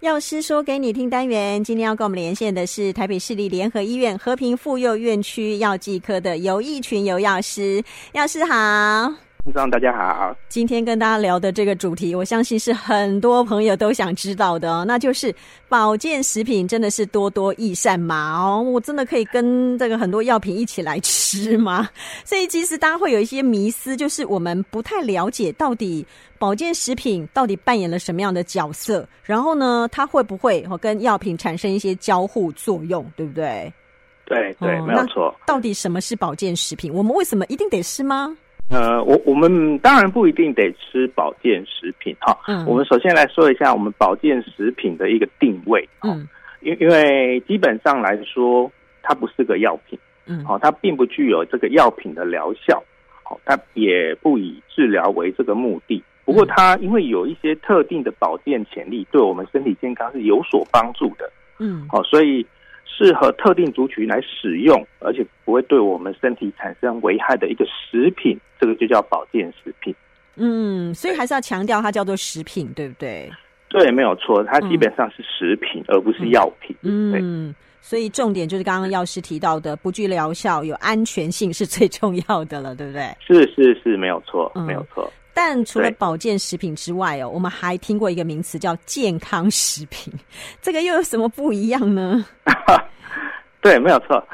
药师说给你听单元，今天要跟我们连线的是台北市立联合医院和平妇幼院区药剂科的游义群游药师，药师好。大家好，今天跟大家聊的这个主题，我相信是很多朋友都想知道的哦，那就是保健食品真的是多多益善吗？哦，我真的可以跟这个很多药品一起来吃吗？所以其实大家会有一些迷思，就是我们不太了解到底保健食品到底扮演了什么样的角色，然后呢，它会不会跟药品产生一些交互作用，对不对？对对，没有错。到底什么是保健食品？我们为什么一定得吃吗？呃，我我们当然不一定得吃保健食品哈。嗯。我们首先来说一下我们保健食品的一个定位。嗯。因因为基本上来说，它不是个药品。嗯。好，它并不具有这个药品的疗效。好，它也不以治疗为这个目的。不过，它因为有一些特定的保健潜力，对我们身体健康是有所帮助的。嗯。好，所以。适合特定族群来使用，而且不会对我们身体产生危害的一个食品，这个就叫保健食品。嗯，所以还是要强调它叫做食品，对不对？对，没有错，它基本上是食品，嗯、而不是药品。嗯，所以重点就是刚刚药师提到的，不具疗效，有安全性是最重要的了，对不对？是是是，没有错，嗯、没有错。但除了保健食品之外哦，我们还听过一个名词叫健康食品，这个又有什么不一样呢？对，没有错。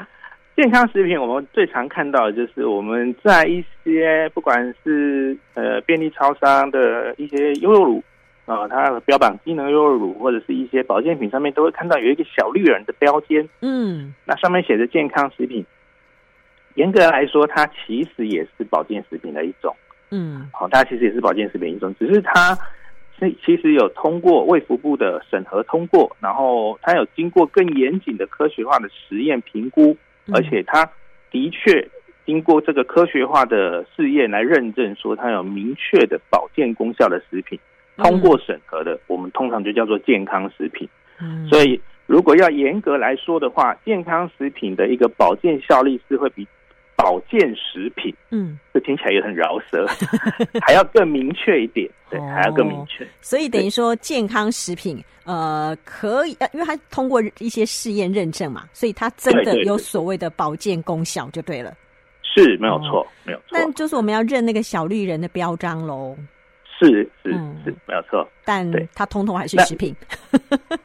健康食品我们最常看到的就是我们在一些不管是呃便利超商的一些优酪乳啊，它标榜机能优酪乳或者是一些保健品上面都会看到有一个小绿人的标签，嗯，那上面写着健康食品。严格来说，它其实也是保健食品的一种。嗯，好，它其实也是保健食品一种，只是它是其实有通过卫福部的审核通过，然后它有经过更严谨的科学化的实验评估，而且它的确经过这个科学化的试验来认证说它有明确的保健功效的食品，通过审核的，我们通常就叫做健康食品。嗯，所以如果要严格来说的话，健康食品的一个保健效力是会比。保健食品，嗯，这听起来也很饶舌，还要更明确一点，对，哦、还要更明确。所以等于说，健康食品，呃，可以，因为它通过一些试验认证嘛，所以它真的有所谓的保健功效，就对了。对对对，是没有错，哦、没有错。但就是我们要认那个小绿人的标章喽。是是是，没有错。但它通通还是食品。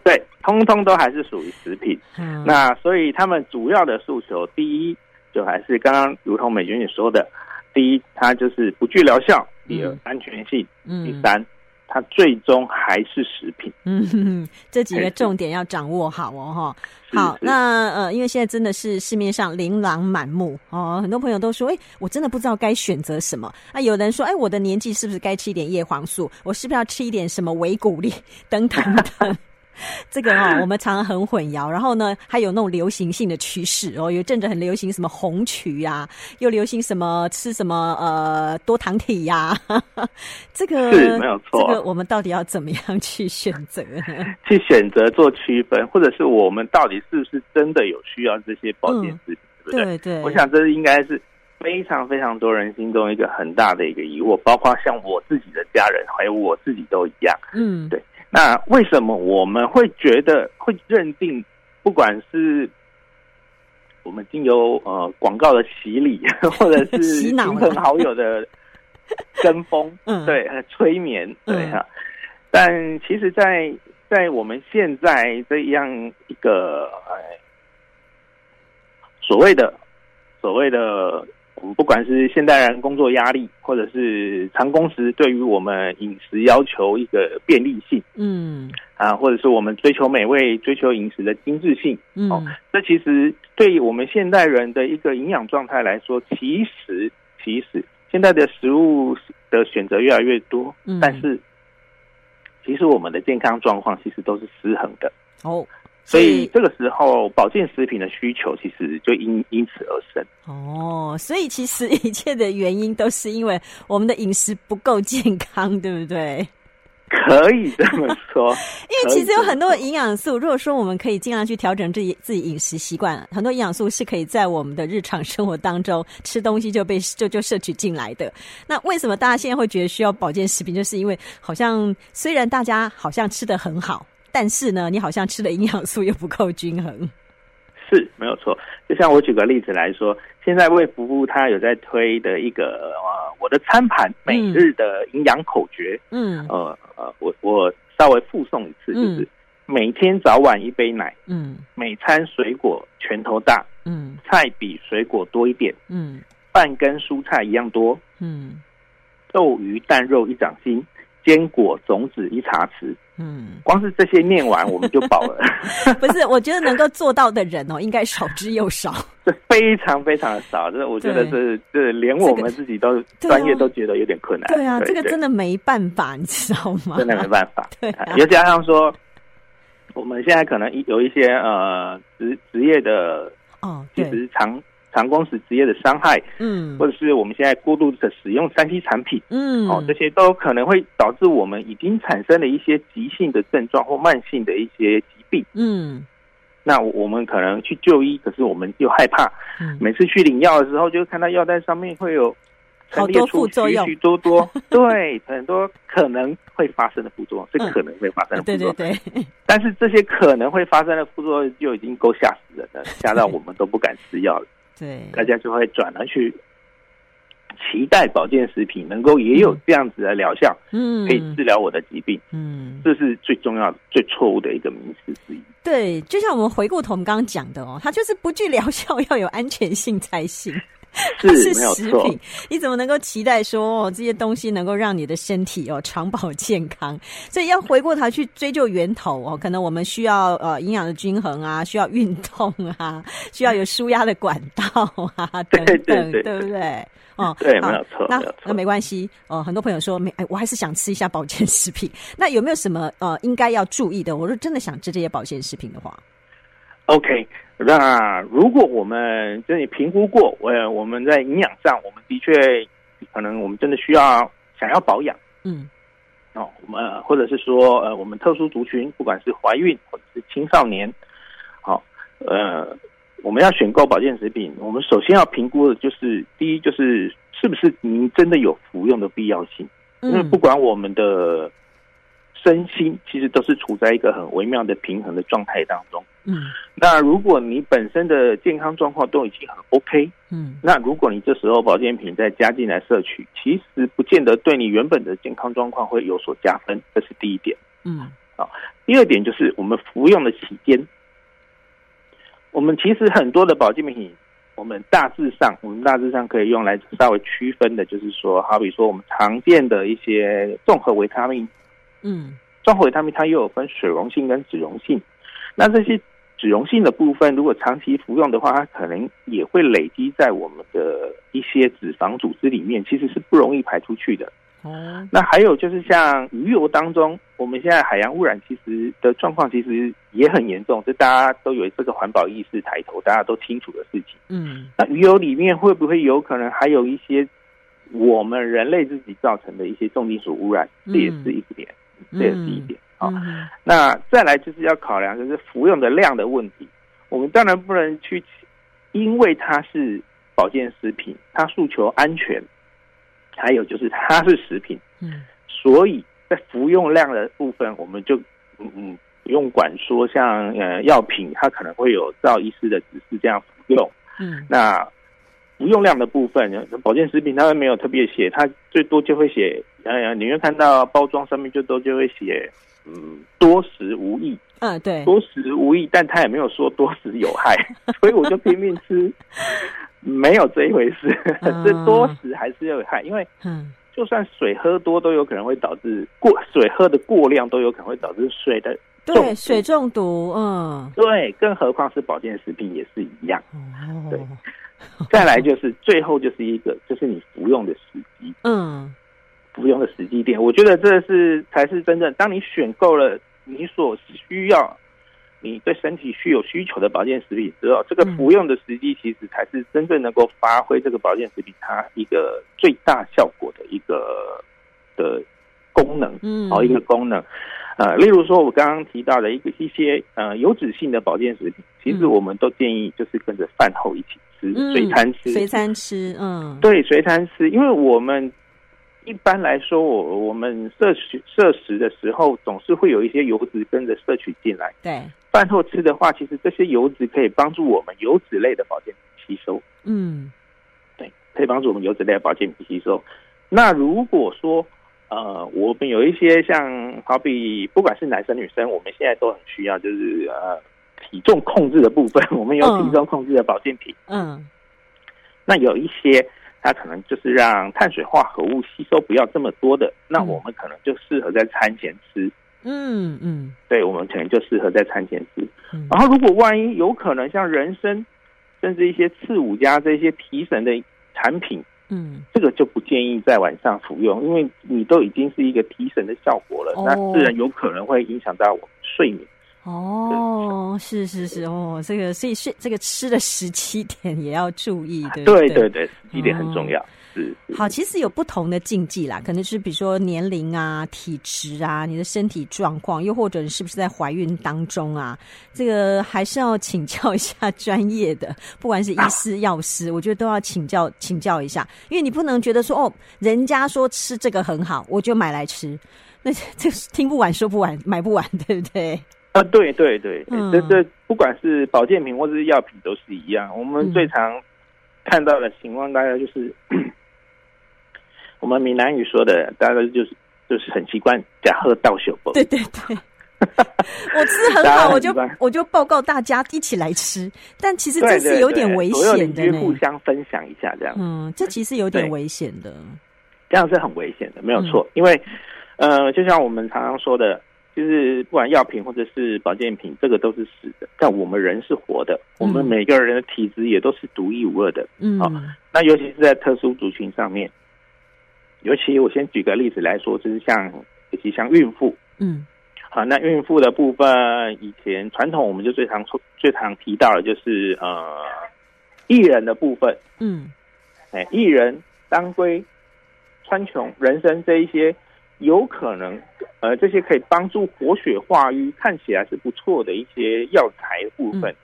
对，通通都还是属于食品。嗯、那所以他们主要的诉求，第一。就还是刚刚如同美娟你说的，第一，它就是不具疗效；第二，安全性；嗯、第三，它最终还是食品。嗯哼哼，这几个重点要掌握好哦，哈。好，那呃，因为现在真的是市面上琳琅满目哦，很多朋友都说，哎，我真的不知道该选择什么。那有人说，哎，我的年纪是不是该吃一点叶黄素？我是不是要吃一点什么维骨力等等等。这个哦，我们常常很混淆。然后呢，还有那种流行性的趋势哦，有一阵子很流行什么红曲呀、啊，又流行什么吃什么呃多糖体呀、啊。这个是没有错。这个我们到底要怎么样去选择呢？去选择做区分，或者是我们到底是不是真的有需要这些保健食品，嗯、对不对？对对。我想这应该是非常非常多人心中一个很大的一个疑惑，包括像我自己的家人，还有我自己都一样。嗯，对。那为什么我们会觉得会认定，不管是我们经由呃广告的洗礼，或者是 亲朋好友的 跟风，嗯，对，催眠，对哈。但其实在，在在我们现在这样一个所谓的所谓的。我们不管是现代人工作压力，或者是长工时，对于我们饮食要求一个便利性，嗯，啊，或者是我们追求美味、追求饮食的精致性，嗯，哦，这其实对于我们现代人的一个营养状态来说，其实其实现在的食物的选择越来越多，嗯，但是其实我们的健康状况其实都是失衡的，哦。所以这个时候，保健食品的需求其实就因因此而生。哦，所以其实一切的原因都是因为我们的饮食不够健康，对不对？可以这么说。因为其实有很多营养素，如果说我们可以尽量去调整自己自己饮食习惯，很多营养素是可以在我们的日常生活当中吃东西就被就就摄取进来的。那为什么大家现在会觉得需要保健食品？就是因为好像虽然大家好像吃得很好。但是呢，你好像吃的营养素又不够均衡。是没有错，就像我举个例子来说，现在卫福部他有在推的一个呃，我的餐盘每日的营养口诀，嗯，呃呃，我我稍微附送一次，就是每天早晚一杯奶，嗯，每餐水果拳头大，嗯，菜比水果多一点，嗯，饭跟蔬菜一样多，嗯，豆鱼蛋肉一掌心，坚果种子一茶匙。嗯，光是这些念完我们就饱了。不是，我觉得能够做到的人哦，应该少之又少。这非常非常的少，这我觉得是这连我们自己都专业都觉得有点困难。对啊，这个真的没办法，你知道吗？真的没办法。对，也加上说，我们现在可能有一些呃职职业的哦，其实长。长工时职业的伤害，嗯，或者是我们现在过度的使用三 C 产品，嗯，哦，这些都可能会导致我们已经产生了一些急性的症状或慢性的一些疾病，嗯，那我们可能去就医，可是我们又害怕，嗯，每次去领药的时候，就看到药单上面会有好多副作用，许许多多，对，很多可能会发生的副作用，是可能会发生的副作用，对对对，但是这些可能会发生的副作用就已经够吓死人了，吓到我们都不敢吃药了。对，大家就会转而去期待保健食品能够也有这样子的疗效，嗯，可以治疗我的疾病，嗯，这是最重要的、最错误的一个迷思之一。对，就像我们回过头我们刚刚讲的哦，它就是不具疗效，要有安全性才行。它 是食品，你怎么能够期待说哦，这些东西能够让你的身体哦长保健康？所以要回过头去追究源头哦，可能我们需要呃营养的均衡啊，需要运动啊，需要有舒压的管道啊，等等，对，对，对，对不对？哦，对，没有错。那那没关系哦，很多朋友说没，哎，我还是想吃一下保健食品。那有没有什么呃应该要注意的？我说真的想吃这些保健食品的话，OK。那如果我们真的评估过，呃，我们在营养上，我们的确可能我们真的需要想要保养，嗯，哦，我们或者是说，呃，我们特殊族群，不管是怀孕或者是青少年，好，呃，我们要选购保健食品，我们首先要评估的就是，第一就是是不是您真的有服用的必要性，因为不管我们的。身心其实都是处在一个很微妙的平衡的状态当中。嗯，那如果你本身的健康状况都已经很 OK，嗯，那如果你这时候保健品再加进来摄取，其实不见得对你原本的健康状况会有所加分。这是第一点。嗯，好，第二点就是我们服用的期间，我们其实很多的保健品，我们大致上，我们大致上可以用来稍微区分的，就是说，好比说我们常见的一些综合维他命。嗯，综合维他命它又有分水溶性跟脂溶性，那这些脂溶性的部分，如果长期服用的话，它可能也会累积在我们的一些脂肪组织里面，其实是不容易排出去的。哦，那还有就是像鱼油当中，我们现在海洋污染其实的状况其实也很严重，这大家都有这个环保意识抬头，大家都清楚的事情。嗯，那鱼油里面会不会有可能还有一些我们人类自己造成的一些重金属污染？这也是一个点。这也是一点啊。那再来就是要考量，就是服用的量的问题。我们当然不能去，因为它是保健食品，它诉求安全，还有就是它是食品，嗯，所以在服用量的部分，我们就嗯嗯不用管说像呃药品，它可能会有照医师的指示这样服用，嗯，那。服用量的部分，保健食品它没有特别写，它最多就会写，呃，你会看到包装上面就都就会写，嗯，多食无益，嗯，对，多食无益，但他也没有说多食有害，所以我就拼命吃，没有这一回事，这多食还是有害，因为，嗯，就算水喝多都有可能会导致过水喝的过量都有可能会导致水的对水中毒，嗯，对，更何况是保健食品也是一样，哦，对。再来就是最后就是一个，就是你服用的时机，嗯，服用的时机点，我觉得这是才是真正，当你选购了你所需要，你对身体需有需求的保健食品之后，这个服用的时机其实才是真正能够发挥这个保健食品它一个最大效果的一个的功能，嗯，好一个功能。呃，例如说，我刚刚提到的一个一些呃油脂性的保健食品，其实我们都建议就是跟着饭后一起吃，随餐吃，随餐吃，嗯，对，随餐吃，因为我们一般来说，我我们摄取摄食的时候，总是会有一些油脂跟着摄取进来。对，饭后吃的话，其实这些油脂可以帮助我们油脂类的保健品吸收。嗯，对，可以帮助我们油脂类的保健品吸收。那如果说，呃，我们有一些像好比不管是男生女生，我们现在都很需要，就是呃体重控制的部分，我们有体重控制的保健品。嗯，嗯，那有一些。它可能就是让碳水化合物吸收不要这么多的，那我们可能就适合在餐前吃。嗯嗯，对，我们可能就适合在餐前吃。然后，如果万一有可能像人参，甚至一些刺五加这些提神的产品，嗯，这个就不建议在晚上服用，因为你都已经是一个提神的效果了，那自然有可能会影响到我们睡眠。哦，是是是哦，这个所以是这个吃的时期点也要注意，对对对对，时机点很重要。是，好，其实有不同的禁忌啦，可能是比如说年龄啊、体质啊、你的身体状况，又或者你是不是在怀孕当中啊，这个还是要请教一下专业的，不管是医师、药师，我觉得都要请教请教一下，因为你不能觉得说哦，人家说吃这个很好，我就买来吃，那 这听不完说不完，买不完，对不对？啊，对对对，嗯、这这不管是保健品或者是药品都是一样。我们最常看到的情况，大概就是、嗯、我们闽南语说的，大概就是就是很习惯假喝倒酒。对对对，我吃很好，我就我就报告大家一起来吃。但其实这是有点危险的呢。互相分享一下这样，嗯，这其实有点危险的。这样是很危险的，没有错。嗯、因为呃，就像我们常常说的。就是不管药品或者是保健品，这个都是死的，但我们人是活的。我们每个人的体质也都是独一无二的。嗯，好，那尤其是在特殊族群上面，尤其我先举个例子来说，就是像尤其像孕妇，嗯，好，那孕妇的部分，以前传统我们就最常最常提到的就是呃，艺人的部分，嗯，哎，薏仁、当归、川穹、人参这一些。有可能，呃，这些可以帮助活血化瘀，看起来是不错的一些药材部分。嗯、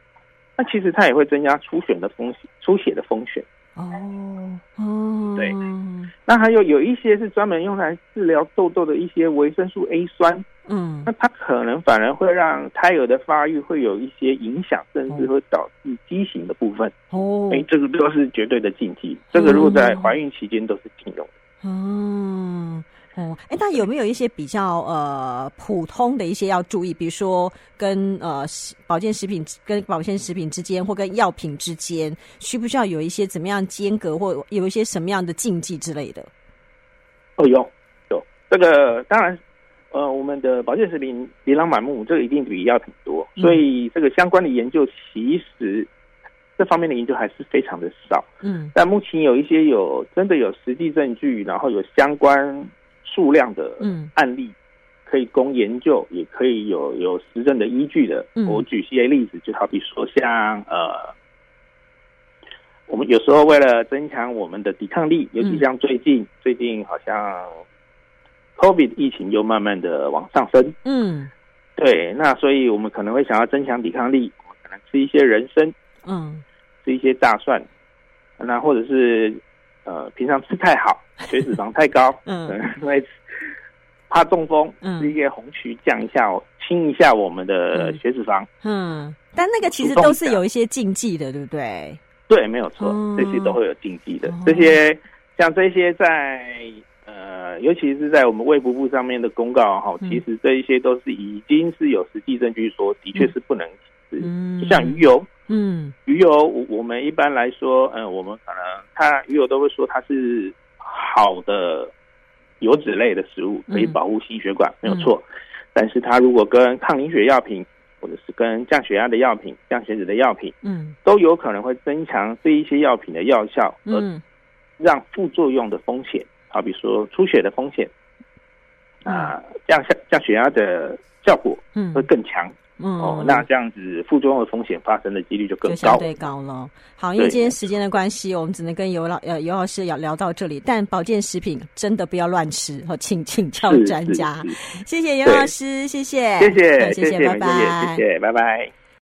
那其实它也会增加出血的风险，出血的风险。哦哦，对。那还有有一些是专门用来治疗痘痘的一些维生素 A 酸。嗯，那它可能反而会让胎儿的发育会有一些影响，甚至会导致畸形的部分。哦，哎，这个都是绝对的禁忌。这个如果在怀孕期间都是禁用的。哦。哦，哎，那有没有一些比较呃普通的一些要注意？比如说跟呃保健食品跟保健食品之间，或跟药品之间，需不需要有一些怎么样间隔，或有一些什么样的禁忌之类的？哦，有有这个当然，呃，我们的保健食品琳琅满目，这个一定比药品多，所以这个相关的研究其实这方面的研究还是非常的少。嗯，但目前有一些有真的有实际证据，然后有相关。数量的案例可以供研究，嗯、也可以有有实证的依据的。嗯、我举些例子，就好比说像呃，我们有时候为了增强我们的抵抗力，尤其像最近、嗯、最近好像 COVID 疫情又慢慢的往上升。嗯，对，那所以我们可能会想要增强抵抗力，我们可能吃一些人参，嗯，吃一些大蒜，那或者是呃平常吃太好。血脂肪太高，嗯，因为怕中风，嗯，吃一些红曲降一下，清一下我们的血脂肪，嗯，但那个其实都是有一些禁忌的，对不对？对，没有错，嗯、这些都会有禁忌的。这些像这些在呃，尤其是在我们卫福部上面的公告哈，其实这一些都是已经是有实际证据说，的确是不能吃，嗯，就像鱼油，嗯，鱼油，我我们一般来说，嗯，我们可能它鱼油都会说它是。好的油脂类的食物可以保护心血管，嗯、没有错。但是它如果跟抗凝血药品，或者是跟降血压的药品、降血脂的药品，嗯，都有可能会增强这一些药品的药效，嗯，让副作用的风险，好比说出血的风险，啊、呃，降下降血压的效果，嗯，会更强。嗯，哦，那这样子副作用的风险发生的几率就更高，相对高了。好，因为今天时间的关系，我们只能跟尤老呃尤老师要聊到这里。但保健食品真的不要乱吃，好，请请教专家。谢谢尤老师，谢谢，谢谢，谢谢，拜拜，谢谢，拜拜。